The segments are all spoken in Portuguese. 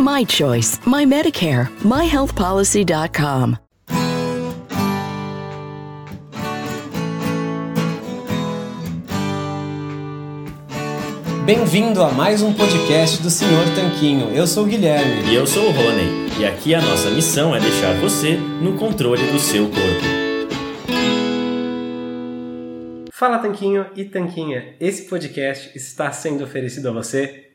My choice, my Medicare, myhealthpolicy.com. Bem-vindo a mais um podcast do Senhor Tanquinho. Eu sou o Guilherme. E eu sou o Rony. E aqui a nossa missão é deixar você no controle do seu corpo. Fala Tanquinho e Tanquinha. Esse podcast está sendo oferecido a você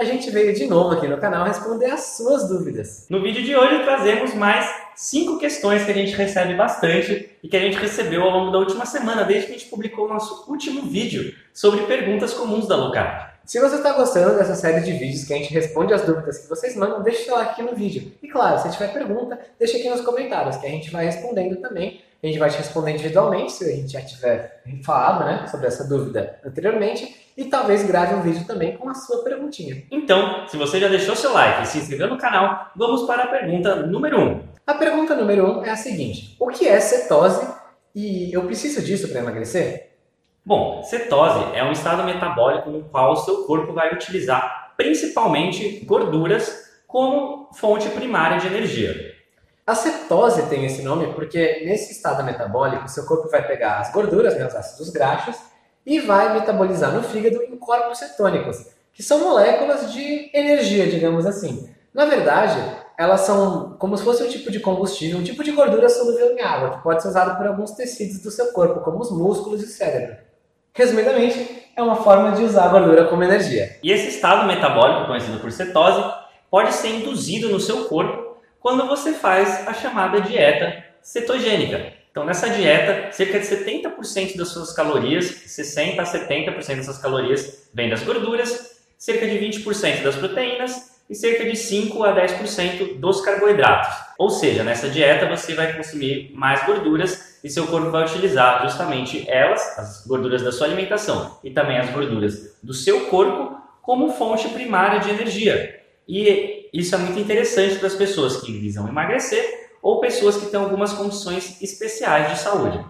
A gente veio de novo aqui no canal responder as suas dúvidas. No vídeo de hoje trazemos mais cinco questões que a gente recebe bastante e que a gente recebeu ao longo da última semana, desde que a gente publicou o nosso último vídeo sobre perguntas comuns da low carb. Se você está gostando dessa série de vídeos que a gente responde as dúvidas que vocês mandam, deixe seu like aqui no vídeo. E claro, se tiver pergunta, deixe aqui nos comentários, que a gente vai respondendo também. A gente vai te responder individualmente, se a gente já tiver falado né, sobre essa dúvida anteriormente e talvez grave um vídeo também com a sua perguntinha. Então, se você já deixou seu like e se inscreveu no canal, vamos para a pergunta número 1. Um. A pergunta número 1 um é a seguinte: O que é cetose e eu preciso disso para emagrecer? Bom, cetose é um estado metabólico no qual o seu corpo vai utilizar principalmente gorduras como fonte primária de energia. A cetose tem esse nome porque nesse estado metabólico seu corpo vai pegar as gorduras, né, os ácidos graxos, e vai metabolizar no fígado em corpos cetônicos, que são moléculas de energia, digamos assim. Na verdade, elas são como se fosse um tipo de combustível, um tipo de gordura solúvel em água, que pode ser usado por alguns tecidos do seu corpo, como os músculos e o cérebro. Resumidamente, é uma forma de usar a gordura como energia. E esse estado metabólico, conhecido por cetose, pode ser induzido no seu corpo quando você faz a chamada dieta cetogênica, então, nessa dieta, cerca de 70% das suas calorias, 60 a 70% dessas calorias vêm das gorduras, cerca de 20% das proteínas e cerca de 5 a 10% dos carboidratos. Ou seja, nessa dieta você vai consumir mais gorduras e seu corpo vai utilizar justamente elas, as gorduras da sua alimentação e também as gorduras do seu corpo, como fonte primária de energia. E isso é muito interessante para as pessoas que visam emagrecer ou pessoas que têm algumas condições especiais de saúde.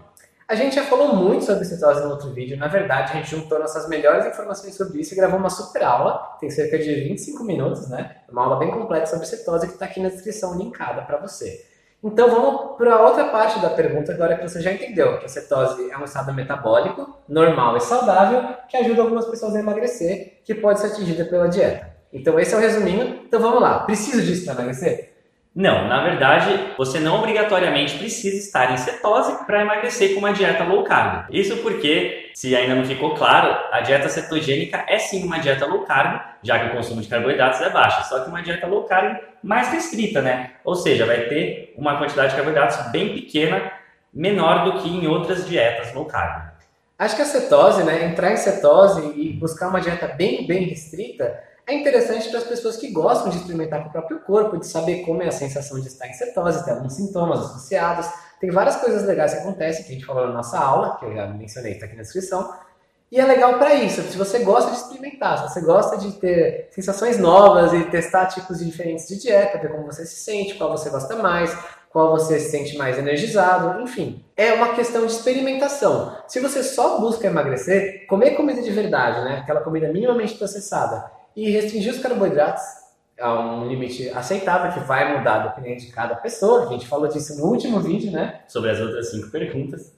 A gente já falou muito sobre cetose no outro vídeo. Na verdade, a gente juntou nossas melhores informações sobre isso e gravou uma super aula. Tem cerca de 25 minutos, né? Uma aula bem completa sobre cetose que está aqui na descrição linkada para você. Então vamos para a outra parte da pergunta agora que você já entendeu que a cetose é um estado metabólico normal e saudável que ajuda algumas pessoas a emagrecer, que pode ser atingida pela dieta. Então esse é o resuminho. Então vamos lá. Preciso disso para emagrecer? Não, na verdade, você não obrigatoriamente precisa estar em cetose para emagrecer com uma dieta low carb. Isso porque, se ainda não ficou claro, a dieta cetogênica é sim uma dieta low carb, já que o consumo de carboidratos é baixo, só que uma dieta low carb mais restrita, né? Ou seja, vai ter uma quantidade de carboidratos bem pequena, menor do que em outras dietas low carb. Acho que a cetose, né, entrar em cetose e buscar uma dieta bem, bem restrita, é interessante para as pessoas que gostam de experimentar com o próprio corpo, de saber como é a sensação de estar em cetose, ter alguns sintomas associados. Tem várias coisas legais que acontecem, que a gente falou na nossa aula, que eu já mencionei, está aqui na descrição. E é legal para isso, se você gosta de experimentar, se você gosta de ter sensações novas e testar tipos diferentes de dieta, ver como você se sente, qual você gosta mais, qual você se sente mais energizado, enfim. É uma questão de experimentação. Se você só busca emagrecer, comer comida de verdade, né? Aquela comida minimamente processada, e restringir os carboidratos a um limite aceitável, que vai mudar dependendo de cada pessoa. A gente falou disso no último vídeo, né? Sobre as outras cinco perguntas.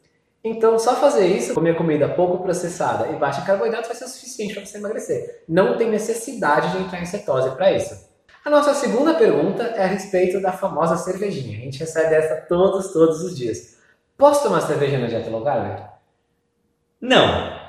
Então, só fazer isso, comer comida pouco processada e baixa em carboidratos vai ser o suficiente para você emagrecer. Não tem necessidade de entrar em cetose para isso. A nossa segunda pergunta é a respeito da famosa cervejinha. A gente recebe essa todos, todos os dias. Posso tomar cerveja na dieta low carb? Não.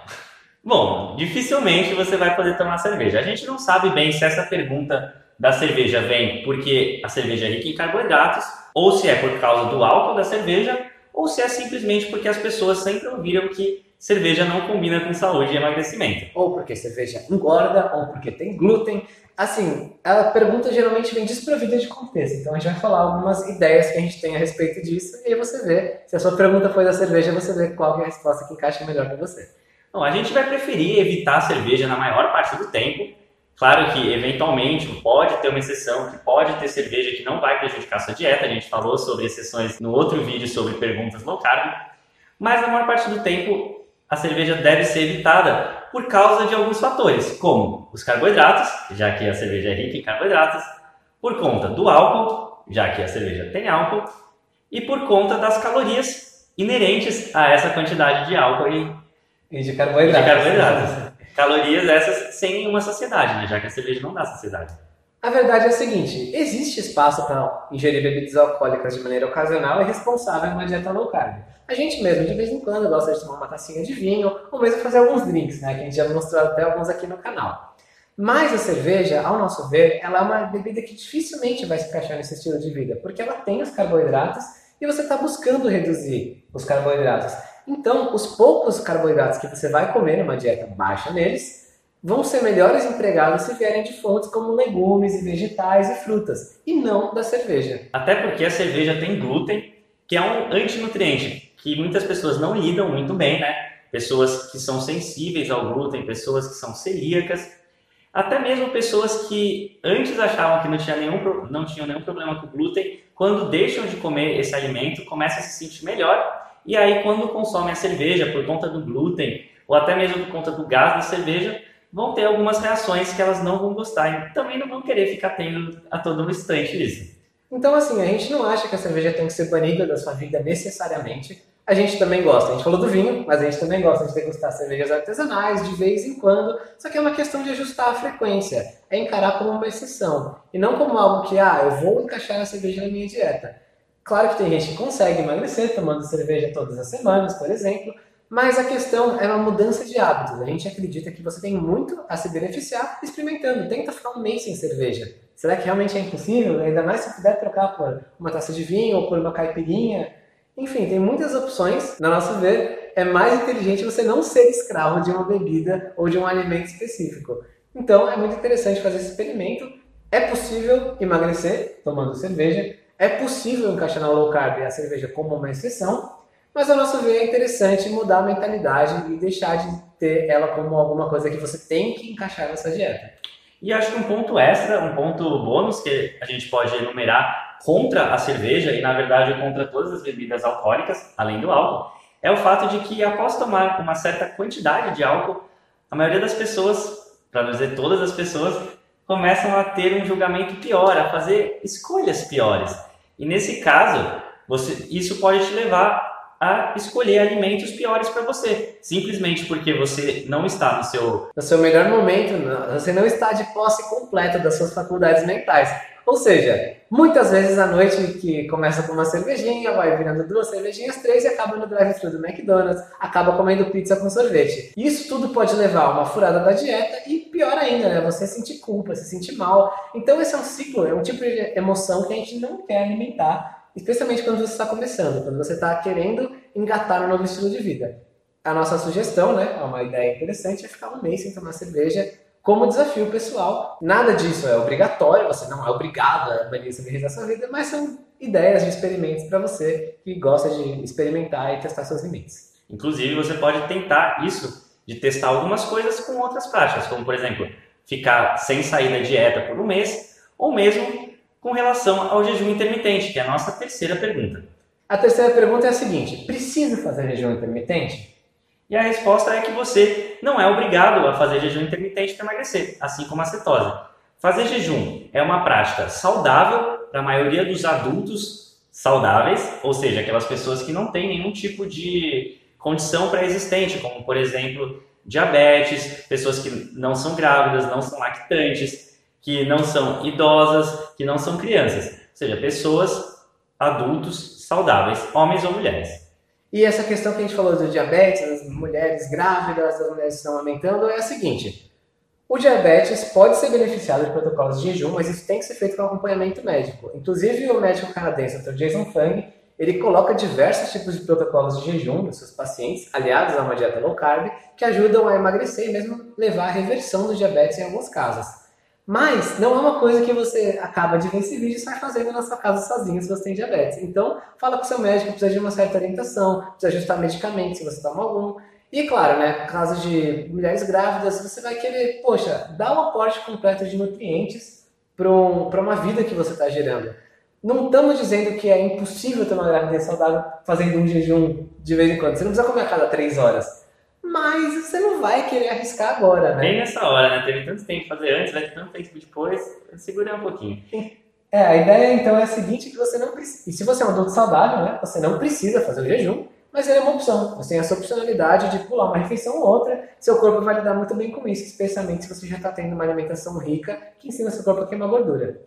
Bom, dificilmente você vai poder tomar cerveja. A gente não sabe bem se essa pergunta da cerveja vem porque a cerveja é rica em carboidratos, ou se é por causa do álcool da cerveja, ou se é simplesmente porque as pessoas sempre ouviram que cerveja não combina com saúde e emagrecimento. Ou porque cerveja engorda, ou porque tem glúten. Assim, a pergunta geralmente vem desprovida de contexto, então a gente vai falar algumas ideias que a gente tem a respeito disso e aí você vê, se a sua pergunta foi da cerveja, você vê qual é a resposta que encaixa melhor para você. Bom, a gente vai preferir evitar a cerveja na maior parte do tempo. Claro que, eventualmente, pode ter uma exceção, que pode ter cerveja que não vai prejudicar a sua dieta. A gente falou sobre exceções no outro vídeo sobre perguntas low carb. Mas, na maior parte do tempo, a cerveja deve ser evitada por causa de alguns fatores, como os carboidratos, já que a cerveja é rica em carboidratos, por conta do álcool, já que a cerveja tem álcool, e por conta das calorias inerentes a essa quantidade de álcool e de carboidratos. De carboidratos. calorias essas sem nenhuma saciedade, né? já que a cerveja não dá saciedade. A verdade é a seguinte: existe espaço para ingerir bebidas alcoólicas de maneira ocasional e responsável em uma dieta low carb. A gente mesmo, de vez em quando, gosta de tomar uma tacinha de vinho ou mesmo fazer alguns drinks, né? Que a gente já mostrou até alguns aqui no canal. Mas a cerveja, ao nosso ver, ela é uma bebida que dificilmente vai se encaixar nesse estilo de vida, porque ela tem os carboidratos e você está buscando reduzir os carboidratos. Então, os poucos carboidratos que você vai comer numa dieta baixa neles vão ser melhores empregados se vierem de fontes como legumes e vegetais e frutas, e não da cerveja. Até porque a cerveja tem glúten, que é um antinutriente, que muitas pessoas não lidam muito bem, né? Pessoas que são sensíveis ao glúten, pessoas que são celíacas, até mesmo pessoas que antes achavam que não, tinha nenhum, não tinham nenhum problema com glúten, quando deixam de comer esse alimento, começam a se sentir melhor. E aí, quando consomem a cerveja por conta do glúten, ou até mesmo por conta do gás da cerveja, vão ter algumas reações que elas não vão gostar e também não vão querer ficar tendo a todo instante isso. Então, assim, a gente não acha que a cerveja tem que ser banida da sua vida necessariamente. A gente também gosta. A gente falou do vinho, mas a gente também gosta de degustar cervejas artesanais de vez em quando. Só que é uma questão de ajustar a frequência. É encarar como uma exceção. E não como algo que, ah, eu vou encaixar a cerveja na minha dieta. Claro que tem gente que consegue emagrecer tomando cerveja todas as semanas, por exemplo. Mas a questão é uma mudança de hábitos. A gente acredita que você tem muito a se beneficiar experimentando. Tenta ficar um mês sem cerveja. Será que realmente é impossível? Ainda mais se puder trocar por uma taça de vinho ou por uma caipirinha. Enfim, tem muitas opções. Na nosso ver, é mais inteligente você não ser escravo de uma bebida ou de um alimento específico. Então, é muito interessante fazer esse experimento. É possível emagrecer tomando cerveja. É possível encaixar na low carb a cerveja como uma exceção. Mas, a nosso ver, é interessante mudar a mentalidade e deixar de ter ela como alguma coisa que você tem que encaixar nessa dieta. E acho que um ponto extra, um ponto bônus que a gente pode enumerar contra a cerveja e, na verdade, contra todas as bebidas alcoólicas, além do álcool, é o fato de que após tomar uma certa quantidade de álcool, a maioria das pessoas, para não dizer todas as pessoas, começam a ter um julgamento pior, a fazer escolhas piores. E nesse caso, você, isso pode te levar a escolher alimentos piores para você, simplesmente porque você não está no seu no seu melhor momento, você não está de posse completa das suas faculdades mentais. Ou seja, Muitas vezes à noite que começa com uma cervejinha, vai virando duas cervejinhas, três e acaba no drive-thru do McDonald's, acaba comendo pizza com sorvete. Isso tudo pode levar a uma furada da dieta e pior ainda, né? Você sentir culpa, se sentir mal. Então esse é um ciclo, é um tipo de emoção que a gente não quer alimentar, especialmente quando você está começando, quando você está querendo engatar um novo estilo de vida. A nossa sugestão, né, é uma ideia interessante, é ficar um mês sem tomar cerveja como desafio pessoal. Nada disso é obrigatório, você não é obrigado a banir essa cerveja da sua vida, mas são ideias de experimentos para você que gosta de experimentar e testar seus limites. Inclusive, você pode tentar isso, de testar algumas coisas com outras práticas, como por exemplo, ficar sem sair da dieta por um mês, ou mesmo com relação ao jejum intermitente, que é a nossa terceira pergunta. A terceira pergunta é a seguinte: preciso fazer jejum intermitente? E a resposta é que você não é obrigado a fazer jejum intermitente para emagrecer, assim como a cetose. Fazer jejum é uma prática saudável para a maioria dos adultos saudáveis, ou seja, aquelas pessoas que não têm nenhum tipo de condição pré-existente, como por exemplo diabetes, pessoas que não são grávidas, não são lactantes, que não são idosas, que não são crianças, ou seja, pessoas adultos saudáveis, homens ou mulheres. E essa questão que a gente falou do diabetes, das mulheres grávidas, das mulheres que estão aumentando, é a seguinte. O diabetes pode ser beneficiado de protocolos de jejum, mas isso tem que ser feito com acompanhamento médico. Inclusive, o médico canadense, Dr. Jason Fung, ele coloca diversos tipos de protocolos de jejum nos seus pacientes, aliados a uma dieta low carb, que ajudam a emagrecer e mesmo levar à reversão do diabetes em alguns casos. Mas não é uma coisa que você acaba de ver esse vídeo e sai fazendo na sua casa sozinho se você tem diabetes. Então, fala com o seu médico, precisa de uma certa orientação, precisa ajustar medicamentos se você toma algum. E claro, né, caso de mulheres grávidas, você vai querer, poxa, dar um aporte completo de nutrientes para um, uma vida que você está gerando. Não estamos dizendo que é impossível ter uma gravidez saudável fazendo um jejum de vez em quando. Você não precisa comer a cada três horas mas você não vai querer arriscar agora, né? Bem nessa hora, né? Teve tanto tempo fazer antes, vai ter tanto tempo depois, segura um pouquinho. É, a ideia então é a seguinte, que você não precisa, e se você é um adulto saudável, né, você não precisa fazer o jejum, mas ele é uma opção. Você tem essa opcionalidade de pular uma refeição ou outra, seu corpo vai lidar muito bem com isso, especialmente se você já está tendo uma alimentação rica que ensina seu corpo a queimar gordura.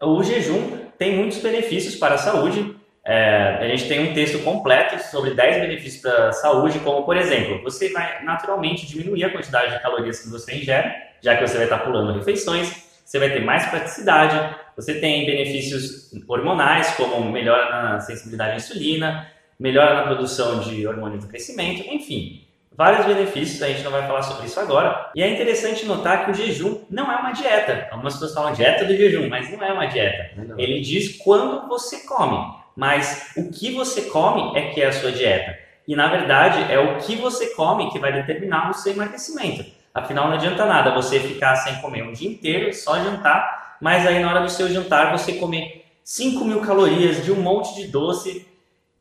O jejum tem muitos benefícios para a saúde, é, a gente tem um texto completo sobre 10 benefícios para a saúde, como por exemplo, você vai naturalmente diminuir a quantidade de calorias que você ingere, já que você vai estar pulando refeições, você vai ter mais praticidade, você tem benefícios hormonais, como melhora na sensibilidade à insulina, melhora na produção de hormônio do crescimento, enfim, vários benefícios, a gente não vai falar sobre isso agora. E é interessante notar que o jejum não é uma dieta. Algumas pessoas falam dieta do jejum, mas não é uma dieta. Não. Ele diz quando você come mas o que você come é que é a sua dieta. E na verdade é o que você come que vai determinar o seu emagrecimento. Afinal, não adianta nada você ficar sem comer um dia inteiro, só jantar, mas aí na hora do seu jantar você comer 5 mil calorias de um monte de doce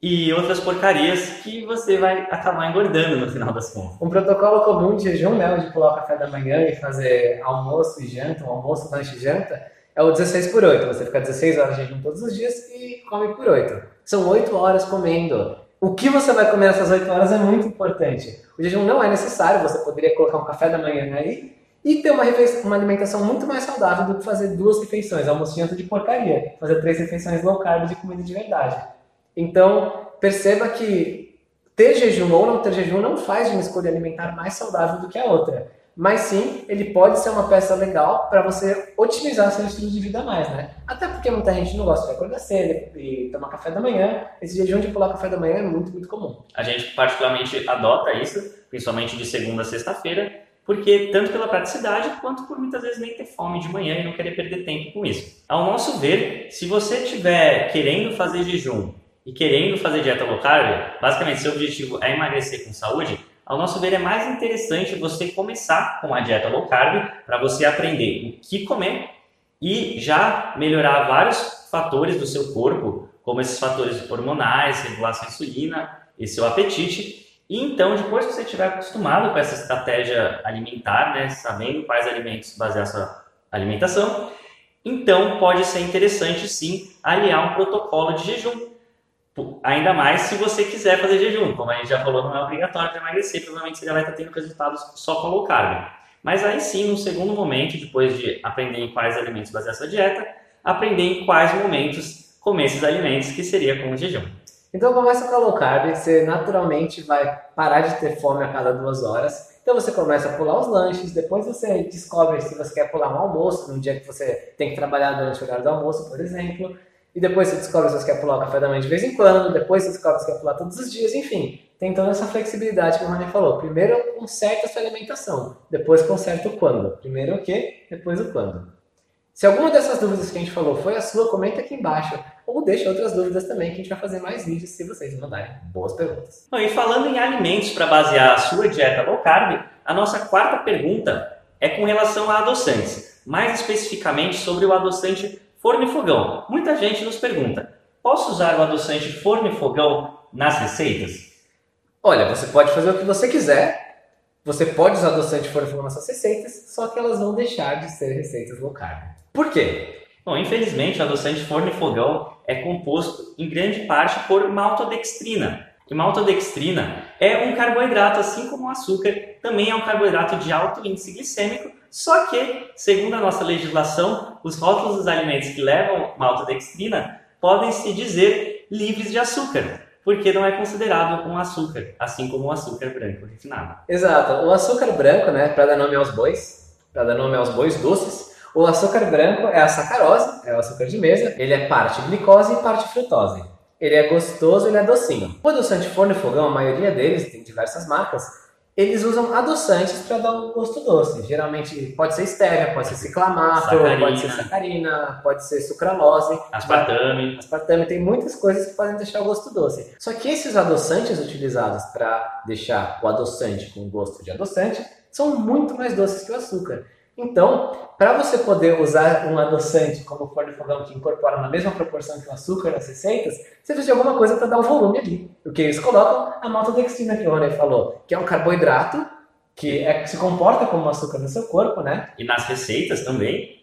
e outras porcarias que você vai acabar engordando no final das contas. Um protocolo comum de jejum, né, de pular o café da manhã e fazer almoço e janta, um almoço, lanche e janta, é o 16 por 8. Você fica 16 horas de jejum todos os dias e come por 8. São 8 horas comendo. O que você vai comer nessas 8 horas é muito importante. O jejum não é necessário, você poderia colocar um café da manhã aí e ter uma, uma alimentação muito mais saudável do que fazer duas refeições, almoço de porcaria. Fazer três refeições low carb de comida de verdade. Então, perceba que ter jejum ou não ter jejum não faz de uma escolha alimentar mais saudável do que a outra mas sim, ele pode ser uma peça legal para você otimizar seu estilo de vida mais, né? Até porque muita gente não gosta de acordar cedo e tomar café da manhã. Esse jejum de pular café da manhã é muito, muito comum. A gente particularmente adota isso, principalmente de segunda a sexta-feira, porque tanto pela praticidade quanto por muitas vezes nem ter fome de manhã e não querer perder tempo com isso. Ao nosso ver, se você estiver querendo fazer jejum e querendo fazer dieta low carb, basicamente seu objetivo é emagrecer com saúde, ao nosso ver, é mais interessante você começar com a dieta low carb para você aprender o que comer e já melhorar vários fatores do seu corpo, como esses fatores hormonais, regulação insulina e seu apetite. E então, depois que você estiver acostumado com essa estratégia alimentar, né, sabendo quais alimentos basear sua alimentação, então pode ser interessante sim aliar um protocolo de jejum Ainda mais se você quiser fazer jejum, como a gente já falou, não é obrigatório para emagrecer, provavelmente você já vai estar tendo resultados só com low carb. Mas aí sim, no segundo momento, depois de aprender em quais alimentos basear sua dieta, aprender em quais momentos comer esses alimentos, que seria com o jejum. Então começa com a low carb, você naturalmente vai parar de ter fome a cada duas horas. Então você começa a pular os lanches, depois você descobre se você quer pular um almoço, num dia que você tem que trabalhar durante o horário do almoço, por exemplo. E depois você descobre se você quer pular o café da manhã de vez em quando, depois você descobre se você quer pular todos os dias, enfim. Tem toda essa flexibilidade que o Rony falou. Primeiro conserta a sua alimentação, depois conserta o quando. Primeiro o que, depois o quando. Se alguma dessas dúvidas que a gente falou foi a sua, comenta aqui embaixo. Ou deixa outras dúvidas também, que a gente vai fazer mais vídeos se vocês mandarem boas perguntas. Bom, e falando em alimentos para basear a sua dieta low carb, a nossa quarta pergunta é com relação a adoçantes. Mais especificamente sobre o adoçante forno e fogão. Muita gente nos pergunta, posso usar o adoçante forno e fogão nas receitas? Olha, você pode fazer o que você quiser, você pode usar adoçante forno e fogão nas suas receitas, só que elas vão deixar de ser receitas low carb. Por quê? Bom, infelizmente, o adoçante forno e fogão é composto em grande parte por maltodextrina. E maltodextrina é um carboidrato, assim como o açúcar, também é um carboidrato de alto índice glicêmico, só que, segundo a nossa legislação, os rótulos dos alimentos que levam maltodextrina podem se dizer livres de açúcar, porque não é considerado um açúcar, assim como o açúcar branco refinado. Exato. O açúcar branco, né, para dar nome aos bois, para dar nome aos bois doces, o açúcar branco é a sacarose, é o açúcar de mesa. Ele é parte glicose e parte frutose. Ele é gostoso, ele é docinho. O adoçante forno e fogão, a maioria deles, tem diversas marcas, eles usam adoçantes para dar um gosto doce. Geralmente pode ser estévia, pode ser ciclamato, Sacarina. pode ser sacarina, pode ser sucralose. Aspartame. Aspartame tem muitas coisas que podem deixar o gosto doce. Só que esses adoçantes utilizados para deixar o adoçante com gosto de adoçante são muito mais doces que o açúcar. Então, para você poder usar um adoçante como o de fogão que incorpora na mesma proporção que o açúcar nas receitas, você precisa de alguma coisa para dar um volume ali. O que eles colocam? A maltodextrina que o Rony falou, que é um carboidrato que é, se comporta como açúcar no seu corpo, né? E nas receitas também.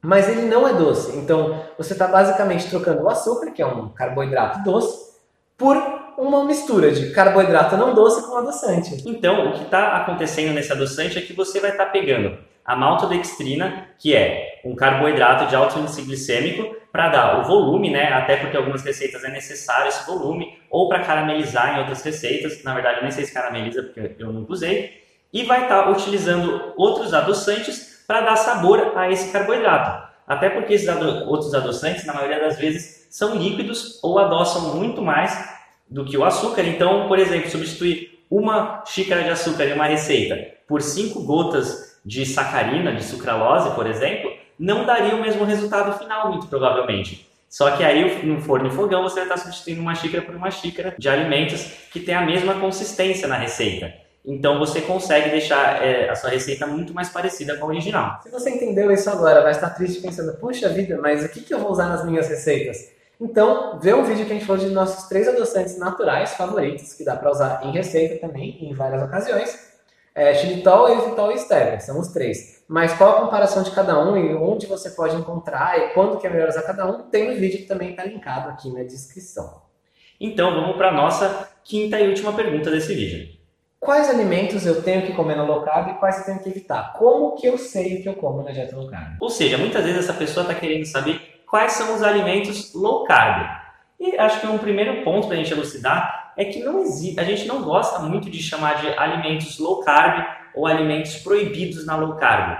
Mas ele não é doce. Então, você está basicamente trocando o açúcar, que é um carboidrato doce, por uma mistura de carboidrato não doce com adoçante. Então, o que está acontecendo nesse adoçante é que você vai estar tá pegando a maltodextrina, que é um carboidrato de alto índice glicêmico, para dar o volume, né? Até porque algumas receitas é necessário esse volume, ou para caramelizar em outras receitas. Na verdade, eu nem sei se carameliza porque eu nunca usei. E vai estar tá utilizando outros adoçantes para dar sabor a esse carboidrato. Até porque esses ado outros adoçantes, na maioria das vezes, são líquidos ou adoçam muito mais do que o açúcar. Então, por exemplo, substituir uma xícara de açúcar em uma receita por cinco gotas de sacarina, de sucralose, por exemplo, não daria o mesmo resultado final, muito provavelmente. Só que aí no forno e fogão você vai estar substituindo uma xícara por uma xícara de alimentos que tem a mesma consistência na receita. Então você consegue deixar é, a sua receita muito mais parecida com a original. Se você entendeu isso agora, vai estar triste pensando, puxa vida, mas o que, que eu vou usar nas minhas receitas? Então, vê um vídeo que a gente falou de nossos três adoçantes naturais favoritos, que dá para usar em receita também, em várias ocasiões é, xilitol, eritritol e stevia, são os três. Mas qual a comparação de cada um e onde você pode encontrar e quando que é melhor usar cada um, tem no vídeo que também está linkado aqui na descrição. Então vamos para a nossa quinta e última pergunta desse vídeo. Quais alimentos eu tenho que comer na low carb e quais eu tenho que evitar? Como que eu sei o que eu como na dieta low carb? Ou seja, muitas vezes essa pessoa está querendo saber quais são os alimentos low carb. E acho que um primeiro ponto para a gente elucidar é que não existe, a gente não gosta muito de chamar de alimentos low carb ou alimentos proibidos na low carb.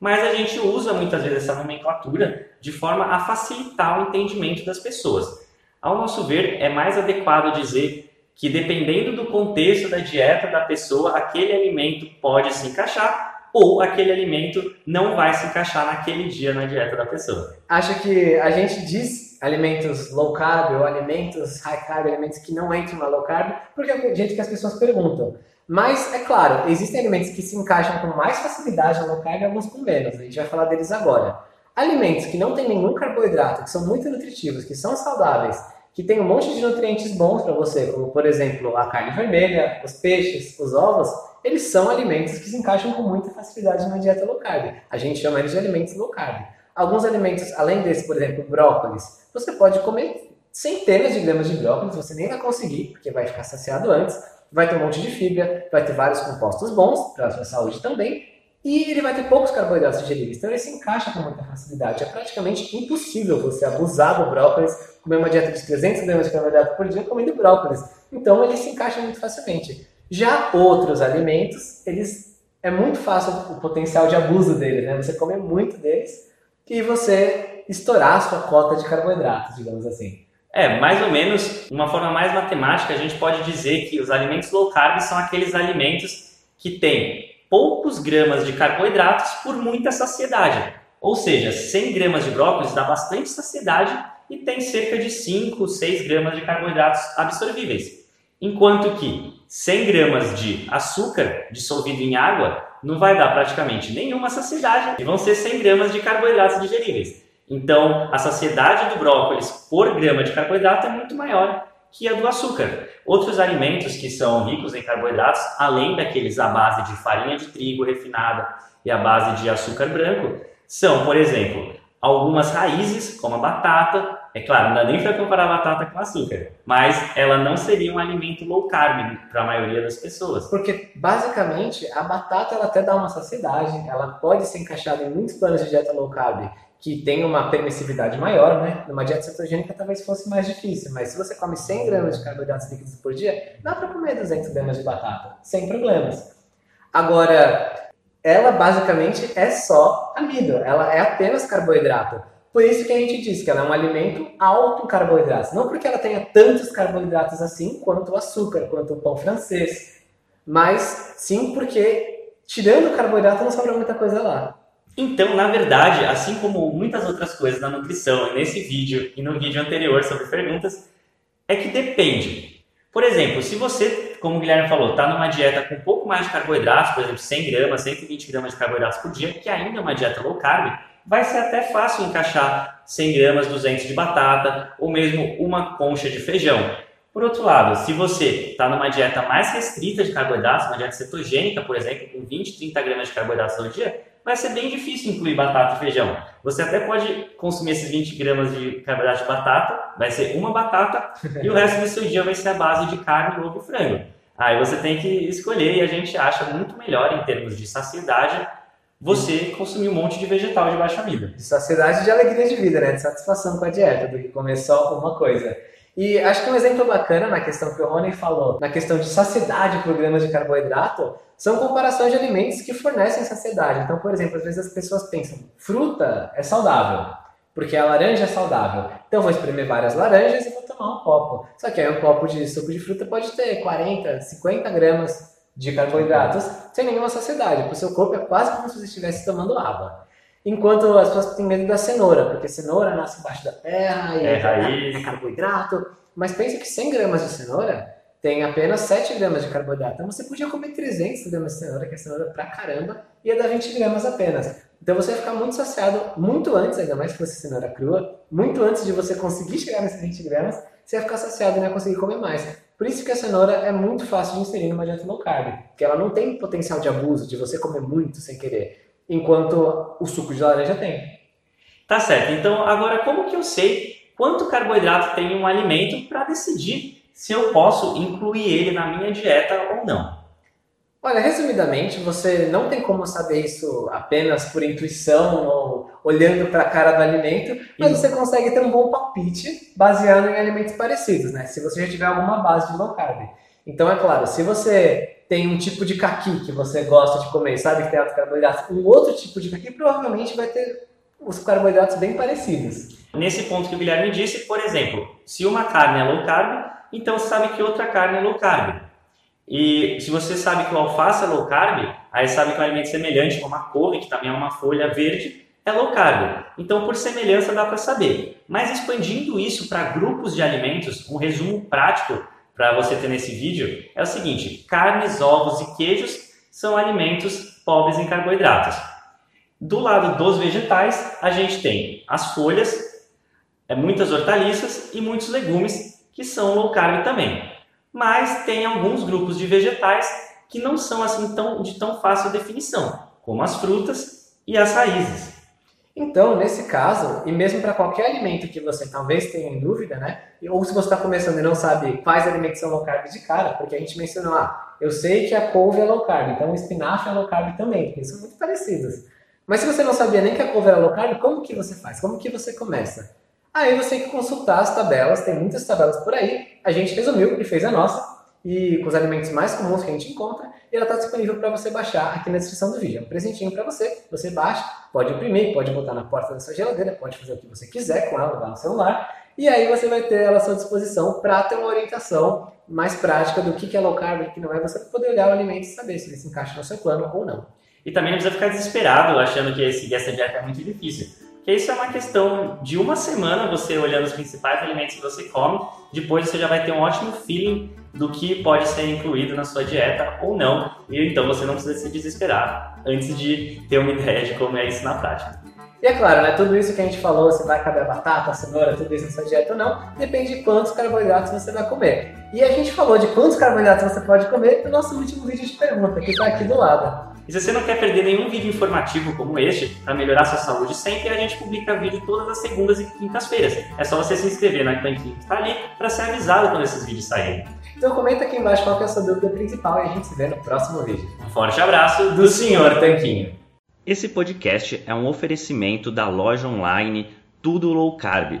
Mas a gente usa muitas vezes essa nomenclatura de forma a facilitar o entendimento das pessoas. Ao nosso ver, é mais adequado dizer que dependendo do contexto da dieta da pessoa, aquele alimento pode se encaixar ou aquele alimento não vai se encaixar naquele dia na dieta da pessoa. Acho que a gente diz alimentos low carb ou alimentos high carb, alimentos que não entram na low carb, porque é o jeito que as pessoas perguntam. Mas, é claro, existem alimentos que se encaixam com mais facilidade na low carb e alguns com menos. A gente vai falar deles agora. Alimentos que não têm nenhum carboidrato, que são muito nutritivos, que são saudáveis, que têm um monte de nutrientes bons para você, como por exemplo a carne vermelha, os peixes, os ovos, eles são alimentos que se encaixam com muita facilidade na dieta low carb. A gente chama eles de alimentos low carb. Alguns alimentos, além desse, por exemplo, brócolis, você pode comer centenas de gramas de brócolis, você nem vai conseguir, porque vai ficar saciado antes, vai ter um monte de fibra, vai ter vários compostos bons para a sua saúde também, e ele vai ter poucos carboidratos digeríveis, então ele se encaixa com muita facilidade. É praticamente impossível você abusar do brócolis, comer uma dieta de 300 gramas de carboidrato por dia comendo brócolis. Então ele se encaixa muito facilmente. Já outros alimentos, eles é muito fácil o potencial de abuso deles, né? Você comer muito deles e você estourar a sua cota de carboidratos, digamos assim. É, mais ou menos, uma forma mais matemática, a gente pode dizer que os alimentos low carb são aqueles alimentos que têm poucos gramas de carboidratos por muita saciedade. Ou seja, 100 gramas de brócolis dá bastante saciedade e tem cerca de 5, 6 gramas de carboidratos absorvíveis. Enquanto que 100 gramas de açúcar dissolvido em água não vai dar praticamente nenhuma saciedade e vão ser 100 gramas de carboidratos digeríveis. Então, a saciedade do brócolis por grama de carboidrato é muito maior que a do açúcar. Outros alimentos que são ricos em carboidratos, além daqueles à base de farinha de trigo refinada e à base de açúcar branco, são, por exemplo, algumas raízes, como a batata. É claro, não dá nem para comparar batata com açúcar, mas ela não seria um alimento low carb para a maioria das pessoas. Porque, basicamente, a batata ela até dá uma saciedade, ela pode ser encaixada em muitos planos de dieta low carb que tem uma permissividade maior, né? Numa dieta cetogênica talvez fosse mais difícil, mas se você come 100 gramas de carboidratos líquidos por dia, dá para comer 200 gramas de batata, sem problemas. Agora, ela basicamente é só amido, ela é apenas carboidrato. Por isso que a gente diz que ela é um alimento alto em carboidratos. Não porque ela tenha tantos carboidratos assim quanto o açúcar, quanto o pão francês, mas sim porque, tirando o carboidrato, não sobra muita coisa lá. Então, na verdade, assim como muitas outras coisas na nutrição, nesse vídeo e no vídeo anterior sobre perguntas, é que depende. Por exemplo, se você, como o Guilherme falou, está numa dieta com um pouco mais de carboidratos, por exemplo, 100 gramas, 120 gramas de carboidratos por dia, que ainda é uma dieta low carb, vai ser até fácil encaixar 100 gramas, 200 de batata ou mesmo uma concha de feijão. Por outro lado, se você está numa dieta mais restrita de carboidratos, uma dieta cetogênica, por exemplo, com 20, 30 gramas de carboidratos ao dia, vai ser bem difícil incluir batata e feijão. Você até pode consumir esses 20 gramas de carboidrato de batata, vai ser uma batata, e o resto do seu dia vai ser a base de carne, ovo e frango. Aí você tem que escolher e a gente acha muito melhor em termos de saciedade você consumir um monte de vegetal de baixa. De saciedade de alegria de vida, né? De satisfação com a dieta, do que comer só uma coisa. E acho que um exemplo bacana na questão que o Rony falou, na questão de saciedade por gramas de carboidrato, são comparações de alimentos que fornecem saciedade. Então, por exemplo, às vezes as pessoas pensam, fruta é saudável, porque a laranja é saudável. Então, vou espremer várias laranjas e vou tomar um copo. Só que aí um copo de suco de fruta pode ter 40, 50 gramas de carboidratos sem nenhuma saciedade. Para o seu corpo é quase como se você estivesse tomando água. Enquanto as pessoas têm medo da cenoura, porque cenoura nasce embaixo da terra e é, é, é carboidrato. Mas pense que 100 gramas de cenoura tem apenas 7 gramas de carboidrato. Então você podia comer 300 gramas de cenoura, que é cenoura pra caramba, e ia dar 20 gramas apenas. Então você ia ficar muito saciado muito antes, ainda mais que fosse cenoura crua, muito antes de você conseguir chegar nesses 20 gramas, você ia ficar saciado e não ia conseguir comer mais. Por isso que a cenoura é muito fácil de inserir numa dieta low carb, porque ela não tem potencial de abuso, de você comer muito sem querer, enquanto o suco de laranja tem. Tá certo. Então, agora como que eu sei quanto carboidrato tem um alimento para decidir se eu posso incluir ele na minha dieta ou não. Olha, resumidamente, você não tem como saber isso apenas por intuição ou olhando para a cara do alimento, mas você consegue ter um bom palpite baseado em alimentos parecidos, né? Se você já tiver alguma base de low carb. Então, é claro, se você tem um tipo de caqui que você gosta de comer, sabe que tem alto carboidrato, um outro tipo de caqui provavelmente vai ter os carboidratos bem parecidos. Nesse ponto que o Guilherme disse, por exemplo, se uma carne é low carb, então você sabe que outra carne é low carb. E se você sabe que o alface é low carb, aí sabe que um alimento semelhante, como a couve, que também é uma folha verde, é low carb. Então, por semelhança, dá para saber. Mas expandindo isso para grupos de alimentos, um resumo prático para você ter nesse vídeo é o seguinte: carnes, ovos e queijos são alimentos pobres em carboidratos. Do lado dos vegetais, a gente tem as folhas, é, muitas hortaliças e muitos legumes que são low carb também. Mas tem alguns grupos de vegetais que não são assim tão, de tão fácil definição, como as frutas e as raízes. Então, nesse caso, e mesmo para qualquer alimento que você talvez tenha em dúvida, né? Ou se você está começando e não sabe quais alimentos são low carb de cara, porque a gente mencionou, ah, eu sei que a couve é low carb, então o espinafre é low carb também, porque são muito parecidos. Mas se você não sabia nem que a couve era low carb, como que você faz? Como que você começa? Aí você tem que consultar as tabelas, tem muitas tabelas por aí. A gente resumiu e fez a nossa, e com os alimentos mais comuns que a gente encontra, e ela está disponível para você baixar aqui na descrição do vídeo. É um presentinho para você, você baixa, pode imprimir, pode botar na porta da sua geladeira, pode fazer o que você quiser com ela, levar no celular, e aí você vai ter ela à sua disposição para ter uma orientação mais prática do que é low carb e o que não é, você poder olhar o alimento e saber se ele se encaixa no seu plano ou não. E também não precisa ficar desesperado achando que seguir essa dieta é muito difícil. Porque isso é uma questão de uma semana você olhando os principais alimentos que você come, depois você já vai ter um ótimo feeling do que pode ser incluído na sua dieta ou não. E então você não precisa se desesperar antes de ter uma ideia de como é isso na prática. E é claro, né, tudo isso que a gente falou, se vai caber batata, cenoura, tudo isso na sua dieta ou não, depende de quantos carboidratos você vai comer. E a gente falou de quantos carboidratos você pode comer no nosso último vídeo de pergunta, que está aqui do lado. E se você não quer perder nenhum vídeo informativo como este, para melhorar sua saúde sempre, a gente publica vídeo todas as segundas e quintas-feiras. É só você se inscrever na tanquinha que está ali para ser avisado quando esses vídeos saírem. Então comenta aqui embaixo qual é a sua dúvida principal e a gente se vê no próximo vídeo. Um forte abraço do Sr. Tanquinho. Esse podcast é um oferecimento da loja online Tudo Low Carb.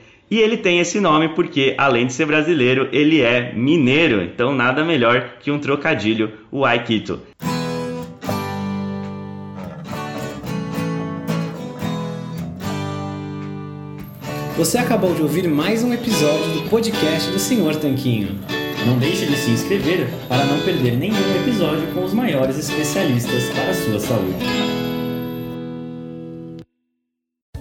e ele tem esse nome porque, além de ser brasileiro, ele é mineiro. Então, nada melhor que um trocadilho, o Aikito. Você acabou de ouvir mais um episódio do podcast do Senhor Tanquinho. Não deixe de se inscrever para não perder nenhum episódio com os maiores especialistas para a sua saúde.